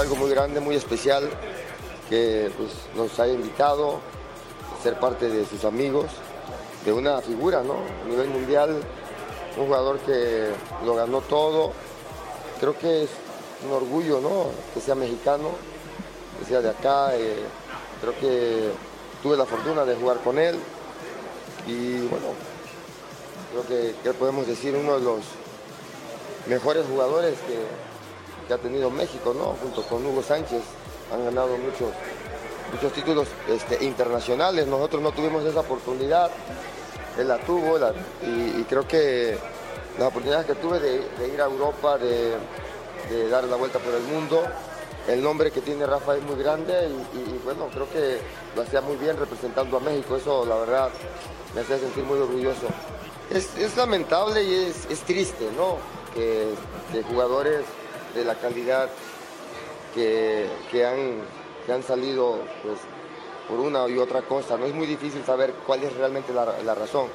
Algo muy grande, muy especial, que pues, nos haya invitado a ser parte de sus amigos, de una figura, ¿no? A nivel mundial, un jugador que lo ganó todo. Creo que es un orgullo, ¿no? Que sea mexicano, que sea de acá. eh, creo que tuve la fortuna de jugar con él y bueno, creo que, que podemos decir uno de los mejores jugadores que, que ha tenido México, ¿no? Junto con Hugo Sánchez, han ganado muchos, muchos títulos este, internacionales. Nosotros no tuvimos esa oportunidad, él la tuvo y, creo que las oportunidades que tuve de, ir a Europa, de, dar la vuelta por el mundo, el nombre que tiene Rafa es muy grande y, bueno, creo que lo hacía muy bien representando a México. Eso la verdad me hacía sentir muy orgulloso. Es, lamentable y es, es triste, ¿no? Que, que jugadores de la calidad que, que han, que han salido pues, por una y otra cosa. No es muy difícil saber cuál es realmente la, la razón.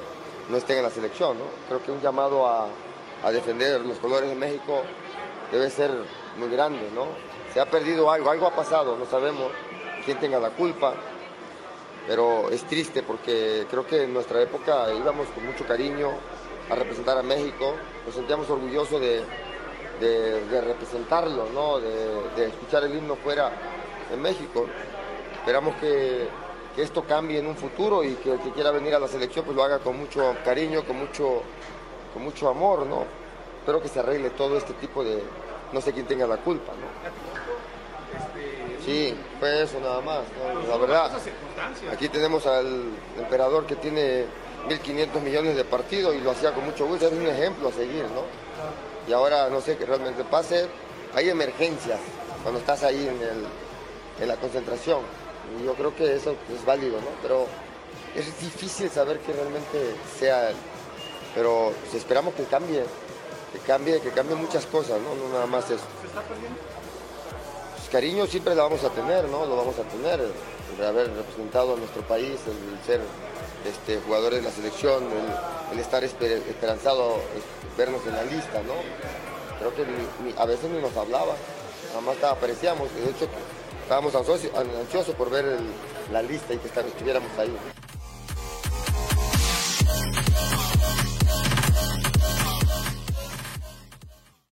No estén en la selección. ¿no? Creo que un llamado a, a defender los colores de México debe ser muy grande. ¿no? Se ha perdido algo, algo ha pasado, no sabemos quién tenga la culpa. Pero es triste porque creo que en nuestra época íbamos con mucho cariño a representar a México, nos sentíamos orgullosos de, de, de representarlo, ¿no? de, de escuchar el himno fuera en México. Esperamos que, que esto cambie en un futuro y que el que quiera venir a la selección pues lo haga con mucho cariño, con mucho, con mucho amor. ¿no? Espero que se arregle todo este tipo de... No sé quién tenga la culpa. ¿no? Sí, fue eso nada más. ¿no? La verdad, aquí tenemos al emperador que tiene 1.500 millones de partidos y lo hacía con mucho gusto. Es un ejemplo a seguir, ¿no? Y ahora no sé qué realmente pase. Hay emergencias cuando estás ahí en, el, en la concentración. Y yo creo que eso es válido, ¿no? Pero es difícil saber que realmente sea él. Pero si esperamos que cambie, que cambie, que cambie muchas cosas, ¿no? No nada más eso. Pues, cariño siempre la vamos a tener, ¿no? Lo vamos a tener, de haber representado a nuestro país, el ser este, jugadores de la selección, el, estar esper- esperanzado, es- vernos en la lista, ¿no? Creo que a veces ni nos hablaba, nada más aparecíamos, de hecho estábamos ansiosos, por ver la lista y que estuviéramos ahí.